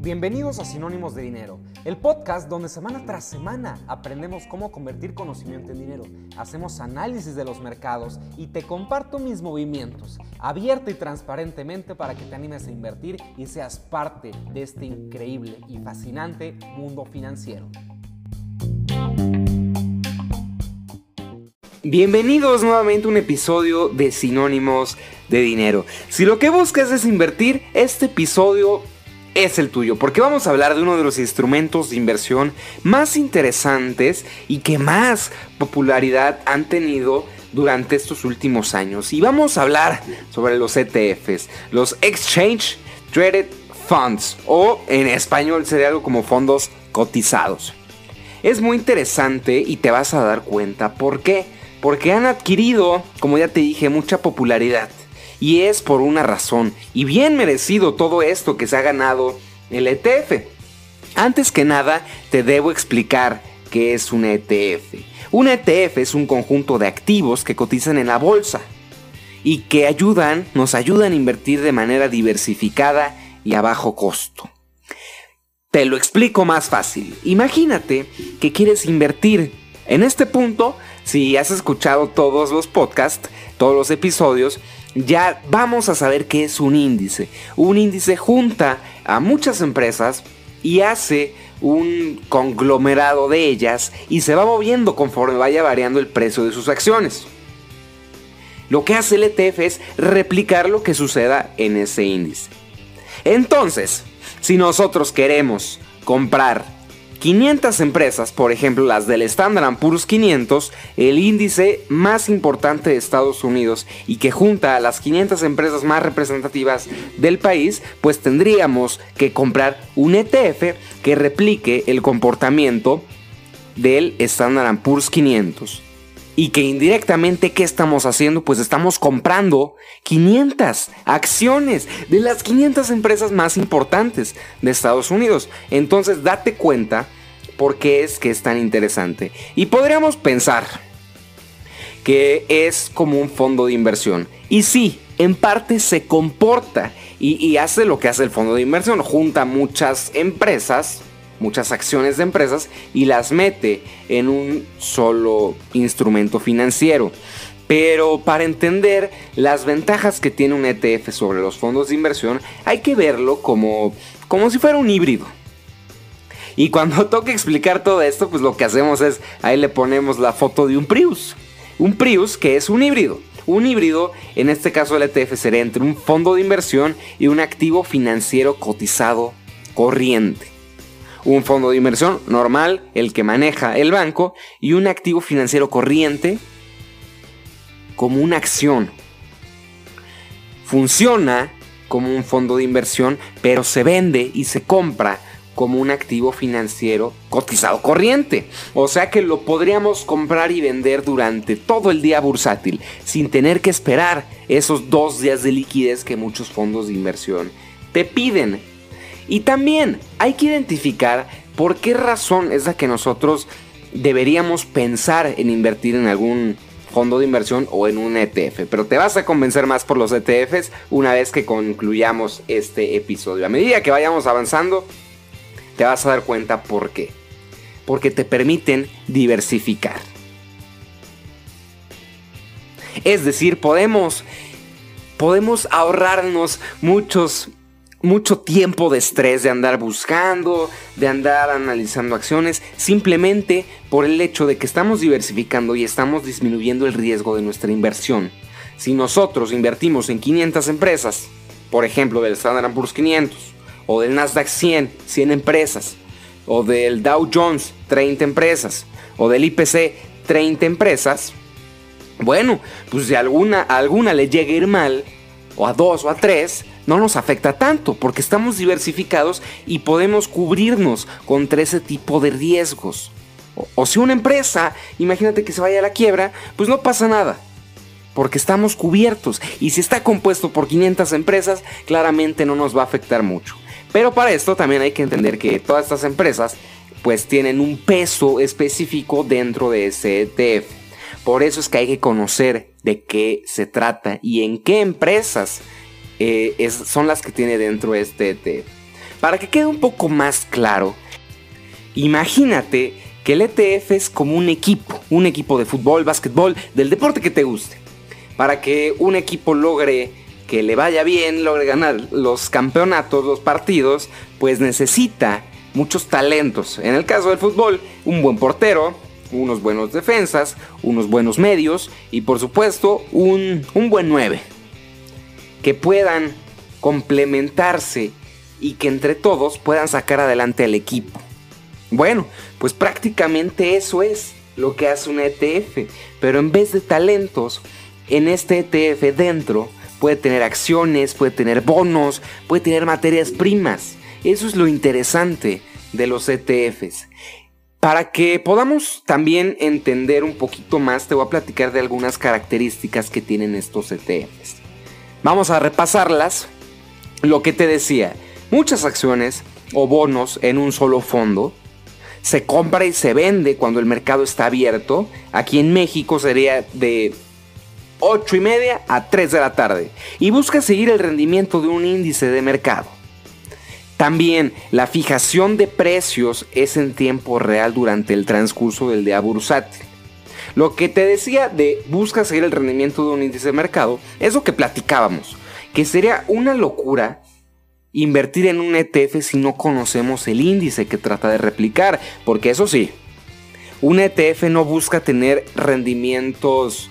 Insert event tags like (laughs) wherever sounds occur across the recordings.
Bienvenidos a Sinónimos de Dinero, el podcast donde semana tras semana aprendemos cómo convertir conocimiento en dinero, hacemos análisis de los mercados y te comparto mis movimientos, abierto y transparentemente para que te animes a invertir y seas parte de este increíble y fascinante mundo financiero. Bienvenidos nuevamente a un episodio de Sinónimos de Dinero. Si lo que buscas es invertir, este episodio es el tuyo, porque vamos a hablar de uno de los instrumentos de inversión más interesantes y que más popularidad han tenido durante estos últimos años. Y vamos a hablar sobre los ETFs, los Exchange Traded Funds, o en español sería algo como fondos cotizados. Es muy interesante y te vas a dar cuenta por qué. Porque han adquirido, como ya te dije, mucha popularidad. Y es por una razón, y bien merecido todo esto que se ha ganado el ETF. Antes que nada, te debo explicar qué es un ETF. Un ETF es un conjunto de activos que cotizan en la bolsa y que ayudan, nos ayudan a invertir de manera diversificada y a bajo costo. Te lo explico más fácil. Imagínate que quieres invertir. En este punto, si has escuchado todos los podcasts, todos los episodios, ya vamos a saber qué es un índice. Un índice junta a muchas empresas y hace un conglomerado de ellas y se va moviendo conforme vaya variando el precio de sus acciones. Lo que hace el ETF es replicar lo que suceda en ese índice. Entonces, si nosotros queremos comprar 500 empresas, por ejemplo las del Standard Poor's 500, el índice más importante de Estados Unidos y que junta a las 500 empresas más representativas del país, pues tendríamos que comprar un ETF que replique el comportamiento del Standard Poor's 500. Y que indirectamente, ¿qué estamos haciendo? Pues estamos comprando 500 acciones de las 500 empresas más importantes de Estados Unidos. Entonces, date cuenta por qué es que es tan interesante. Y podríamos pensar que es como un fondo de inversión. Y sí, en parte se comporta y, y hace lo que hace el fondo de inversión. Junta muchas empresas muchas acciones de empresas y las mete en un solo instrumento financiero. Pero para entender las ventajas que tiene un ETF sobre los fondos de inversión, hay que verlo como, como si fuera un híbrido. Y cuando (laughs) toque explicar todo esto, pues lo que hacemos es, ahí le ponemos la foto de un Prius. Un Prius que es un híbrido. Un híbrido, en este caso el ETF, sería entre un fondo de inversión y un activo financiero cotizado corriente un fondo de inversión normal, el que maneja el banco, y un activo financiero corriente como una acción. Funciona como un fondo de inversión, pero se vende y se compra como un activo financiero cotizado corriente. O sea que lo podríamos comprar y vender durante todo el día bursátil, sin tener que esperar esos dos días de liquidez que muchos fondos de inversión te piden. Y también hay que identificar por qué razón es la que nosotros deberíamos pensar en invertir en algún fondo de inversión o en un ETF. Pero te vas a convencer más por los ETFs una vez que concluyamos este episodio. A medida que vayamos avanzando, te vas a dar cuenta por qué. Porque te permiten diversificar. Es decir, podemos, podemos ahorrarnos muchos mucho tiempo de estrés de andar buscando, de andar analizando acciones, simplemente por el hecho de que estamos diversificando y estamos disminuyendo el riesgo de nuestra inversión. Si nosotros invertimos en 500 empresas, por ejemplo del Standard Poor's 500, o del Nasdaq 100, 100 empresas, o del Dow Jones, 30 empresas, o del IPC, 30 empresas, bueno, pues si alguna, a alguna le llega a ir mal, o a dos o a tres, no nos afecta tanto porque estamos diversificados y podemos cubrirnos contra ese tipo de riesgos. O, si una empresa, imagínate que se vaya a la quiebra, pues no pasa nada. Porque estamos cubiertos. Y si está compuesto por 500 empresas, claramente no nos va a afectar mucho. Pero para esto también hay que entender que todas estas empresas pues tienen un peso específico dentro de ese ETF. Por eso es que hay que conocer de qué se trata y en qué empresas eh, son las que tiene dentro este ETF. Para que quede un poco más claro, imagínate que el ETF es como un equipo, un equipo de fútbol, básquetbol, del deporte que te guste. Para que un equipo logre que le vaya bien, logre ganar los campeonatos, los partidos, pues necesita muchos talentos. En el caso del fútbol, un buen portero, unos buenos defensas, unos buenos medios y por supuesto un, un buen 9. Que puedan complementarse y que entre todos puedan sacar adelante al equipo. Bueno, pues prácticamente eso es lo que hace un ETF, pero en vez de talentos, en este ETF dentro puede tener acciones, puede tener bonos, puede tener materias primas. Eso es lo interesante de los ETFs. Para que podamos también entender un poquito más, te voy a platicar de algunas características que tienen estos ETFs. Vamos a repasarlas. Lo que te decía, muchas acciones o bonos en un solo fondo se compra y se vende cuando el mercado está abierto. Aquí en México sería de 8 y media a 3 de la tarde. Y busca seguir el rendimiento de un índice de mercado. También la fijación de precios es en tiempo real durante el transcurso del día bursátil. Lo que te decía de busca seguir el rendimiento de un índice de mercado es lo que platicábamos, que sería una locura invertir en un ETF si no conocemos el índice que trata de replicar, porque eso sí, un ETF no busca tener rendimientos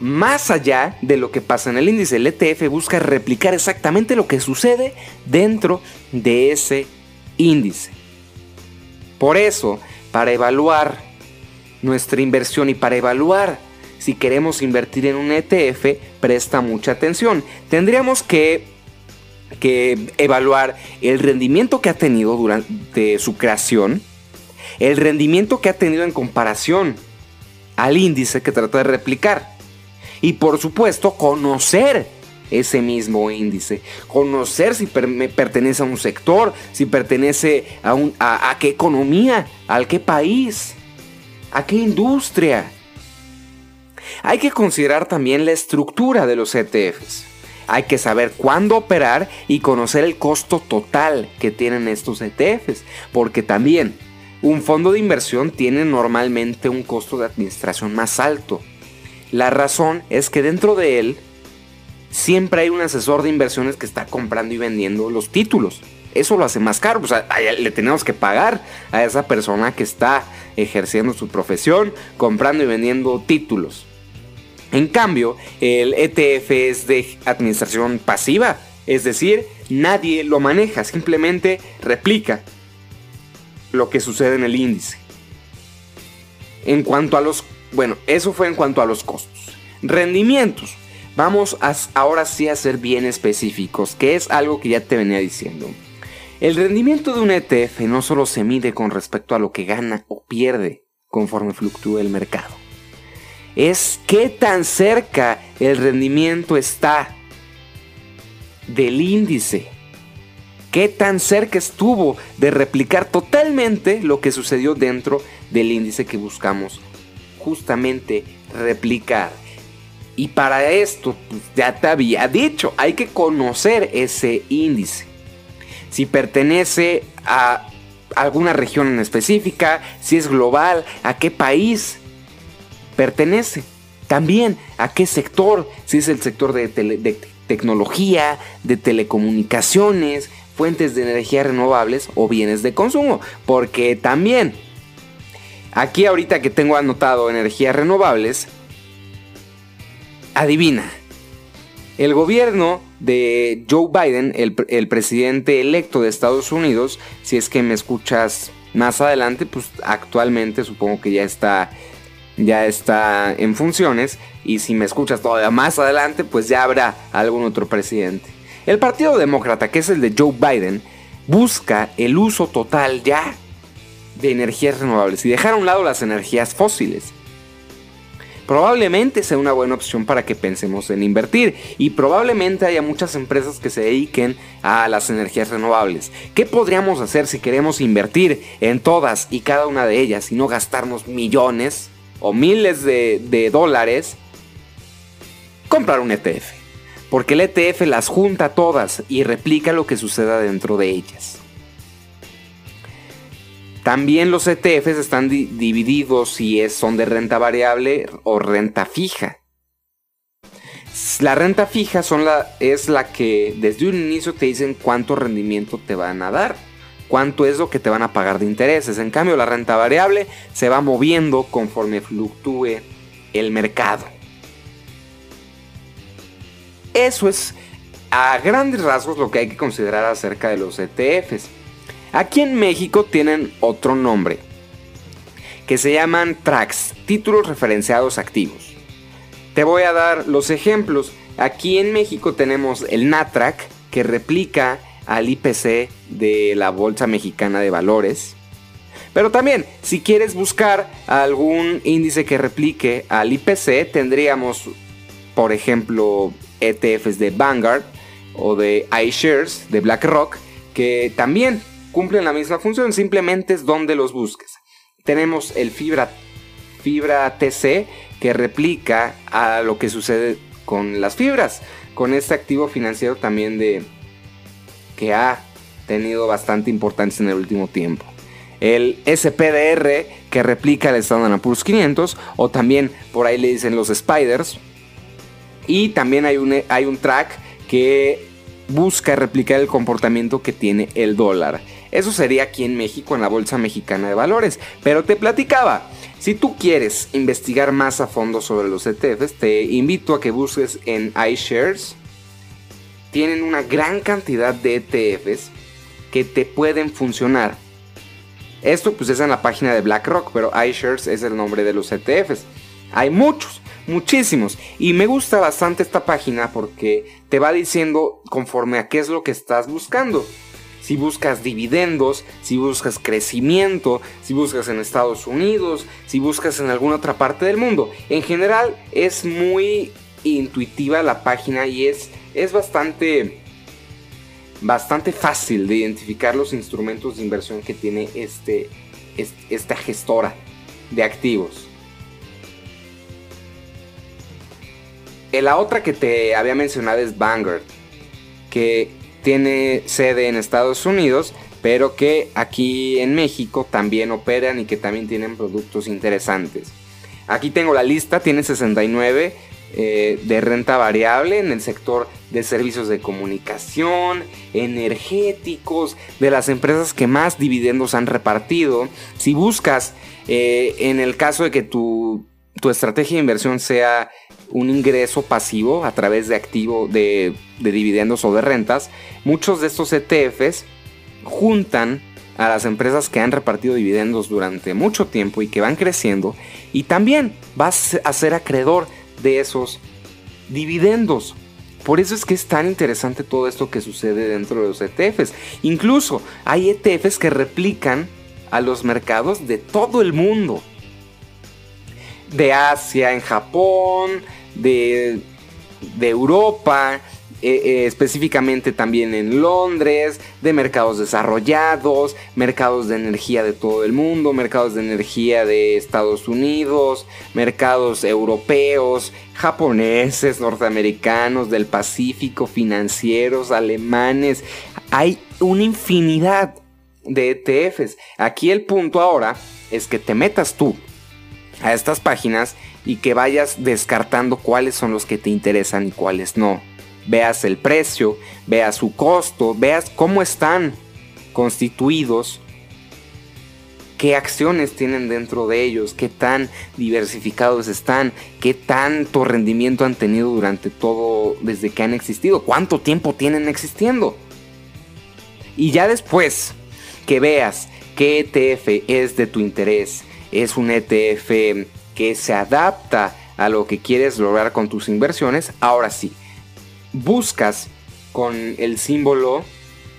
más allá de lo que pasa en el índice. El ETF busca replicar exactamente lo que sucede dentro de ese índice. Por eso, para evaluar nuestra inversión y para evaluar si queremos invertir en un ETF, presta mucha atención. Tendríamos que, que evaluar el rendimiento que ha tenido durante su creación, el rendimiento que ha tenido en comparación al índice que trata de replicar y por supuesto conocer ese mismo índice, conocer si pertenece a un sector, si pertenece a, un, a, qué economía, a qué país, a qué industria. Hay que considerar también la estructura de los ETFs. Hay que saber cuándo operar y conocer el costo total que tienen estos ETFs, porque también un fondo de inversión tiene normalmente un costo de administración más alto. La razón es que dentro de él siempre hay un asesor de inversiones que está comprando y vendiendo los títulos. Eso lo hace más caro. O sea, le tenemos que pagar a esa persona que está ejerciendo su profesión, comprando y vendiendo títulos. En cambio, el ETF es de administración pasiva. Es decir, nadie lo maneja, simplemente replica lo que sucede en el índice. En cuanto a los bueno, eso fue en cuanto a los costos. Rendimientos. Vamos a, ahora sí a ser bien específicos, que es algo que ya te venía diciendo. El rendimiento de un ETF no solo se mide con respecto a lo que gana o pierde conforme fluctúe el mercado. Es qué tan cerca el rendimiento está del índice. Qué tan cerca estuvo de replicar totalmente lo que sucedió dentro del índice que buscamos justamente replicar. Y para esto, pues, ya te había dicho, hay que conocer ese índice. Si pertenece a alguna región en específica, si es global, a qué país pertenece. También a qué sector, si es el sector de, de tecnología, de telecomunicaciones, fuentes de energía renovables o bienes de consumo. Porque también Aquí ahorita que tengo anotado energías renovables, adivina. El gobierno de Joe Biden, el, presidente electo de Estados Unidos, si es que me escuchas más adelante, pues actualmente supongo que ya está, ya está en funciones. Y si me escuchas todavía más adelante, pues ya habrá algún otro presidente. El Partido Demócrata, que es el de Joe Biden, busca el uso total ya de energías renovables y dejar a un lado las energías fósiles. Probablemente sea una buena opción para que pensemos en invertir y probablemente haya muchas empresas que se dediquen a las energías renovables. ¿Qué podríamos hacer si queremos invertir en todas y cada una de ellas y no gastarnos millones o miles de, de dólares? Comprar un ETF. porque el ETF las junta todas y replica lo que suceda dentro de ellas. También los ETFs están divididos si es, son de renta variable o renta fija. La renta fija son la, es la que desde un inicio te dicen cuánto rendimiento te van a dar, cuánto es lo que te van a pagar de intereses. En cambio, la renta variable se va moviendo conforme fluctúe el mercado. Eso es a grandes rasgos lo que hay que considerar acerca de los ETFs. Aquí en México tienen otro nombre, que se llaman TRACs, títulos referenciados activos. Te voy a dar los ejemplos. Aquí en México tenemos el NATRAC, que replica al IPC de la Bolsa Mexicana de Valores. Pero también, si quieres buscar algún índice que replique al IPC, tendríamos, por ejemplo, ETFs de Vanguard o de iShares de BlackRock, que también cumplen la misma función, simplemente es donde los busques. Tenemos el Fibra, Fibra TC que replica a lo que sucede con las fibras, con este activo financiero también de que ha tenido bastante importancia en el último tiempo. El SPDR que replica el Standard Poor's 500 o también por ahí le dicen los Spiders. Y también hay un, hay un track que busca replicar el comportamiento que tiene el dólar. Eso sería aquí en México en la Bolsa Mexicana de Valores. Pero te platicaba, si tú quieres investigar más a fondo sobre los ETFs, te invito a que busques en iShares. Tienen una gran cantidad de ETFs que te pueden funcionar. Esto pues es en la página de BlackRock, pero iShares es el nombre de los ETFs. Hay muchos, muchísimos. Y me gusta bastante esta página porque te va diciendo conforme a qué es lo que estás buscando si buscas dividendos, si buscas crecimiento, si buscas en Estados Unidos, si buscas en alguna otra parte del mundo. En general es muy intuitiva la página y es, es bastante, bastante fácil de identificar los instrumentos de inversión que tiene este, esta gestora de activos. Eh, la otra que te había mencionado es Vanguard, que tiene sede en Estados Unidos, pero que aquí en México también operan y que también tienen productos interesantes. Aquí tengo la lista, tiene 69 eh, de renta variable en el sector de servicios de comunicación, energéticos, de las empresas que más dividendos han repartido. Si buscas, eh, en el caso de que tu, tu estrategia de inversión sea un ingreso pasivo a través de activo de, dividendos o de rentas, muchos de estos ETFs juntan a las empresas que han repartido dividendos durante mucho tiempo y que van creciendo y también vas a ser acreedor de esos dividendos. Por eso es que es tan interesante todo esto que sucede dentro de los ETFs. Incluso hay ETFs que replican a los mercados de todo el mundo. De Asia, en Japón, de, Europa, eh, eh, específicamente también en Londres, de mercados desarrollados, mercados de energía de todo el mundo, mercados de energía de Estados Unidos, mercados europeos, japoneses, norteamericanos, del Pacífico, financieros, alemanes. Hay una infinidad de ETFs. Aquí el punto ahora es que te metas tú a estas páginas y que vayas descartando cuáles son los que te interesan y cuáles no. Veas el precio, veas su costo, veas cómo están constituidos, qué acciones tienen dentro de ellos, qué tan diversificados están, qué tanto rendimiento han tenido durante todo desde que han existido, cuánto tiempo tienen existiendo. Y ya después que veas qué ETF es de tu interés, es un ETF que se adapta a lo que quieres lograr con tus inversiones, ahora sí, buscas con el símbolo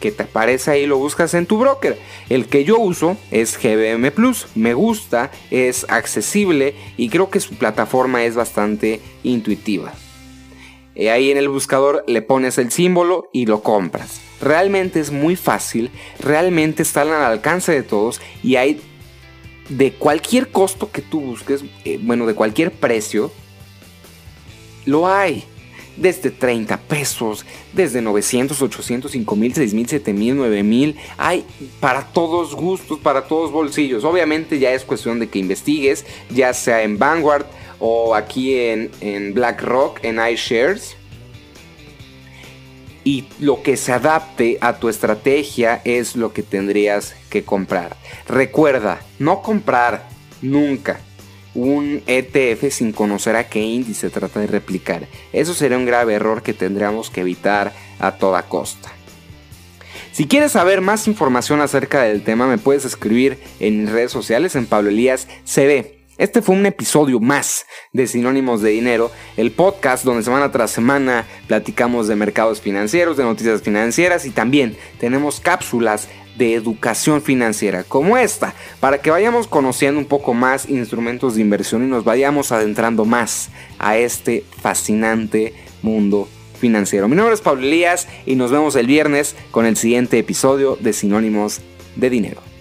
que te aparece ahí, lo buscas en tu broker. El que yo uso es GBM Plus, me gusta, es accesible y creo que su plataforma es bastante intuitiva. Eh, ahí en el buscador le pones el símbolo y lo compras. Realmente es muy fácil, realmente está al alcance de todos y hay de cualquier costo que tú busques, eh, bueno, de cualquier precio, lo hay. desde 30 pesos, desde 900, 800, 5000, 6000, 7000, 9000. Hay para todos gustos, para todos bolsillos. Obviamente ya es cuestión de que investigues, ya sea en Vanguard o aquí en, en BlackRock, en iShares. Y lo que se adapte a tu estrategia es lo que tendrías que comprar. Recuerda, no comprar nunca un ETF sin conocer a qué índice trata de replicar. Eso sería un grave error que tendríamos que evitar a toda costa. Si quieres saber más información acerca del tema, me puedes escribir en mis redes sociales en Pablo Elías CB. Este fue un episodio más de Sinónimos de Dinero, el podcast donde semana tras semana platicamos de mercados financieros, de noticias financieras y también tenemos cápsulas de educación financiera como esta, para que vayamos conociendo un poco más instrumentos de inversión y nos vayamos adentrando más a este fascinante mundo financiero. Mi nombre es Pablo Elías y nos vemos el viernes con el siguiente episodio de Sinónimos de Dinero.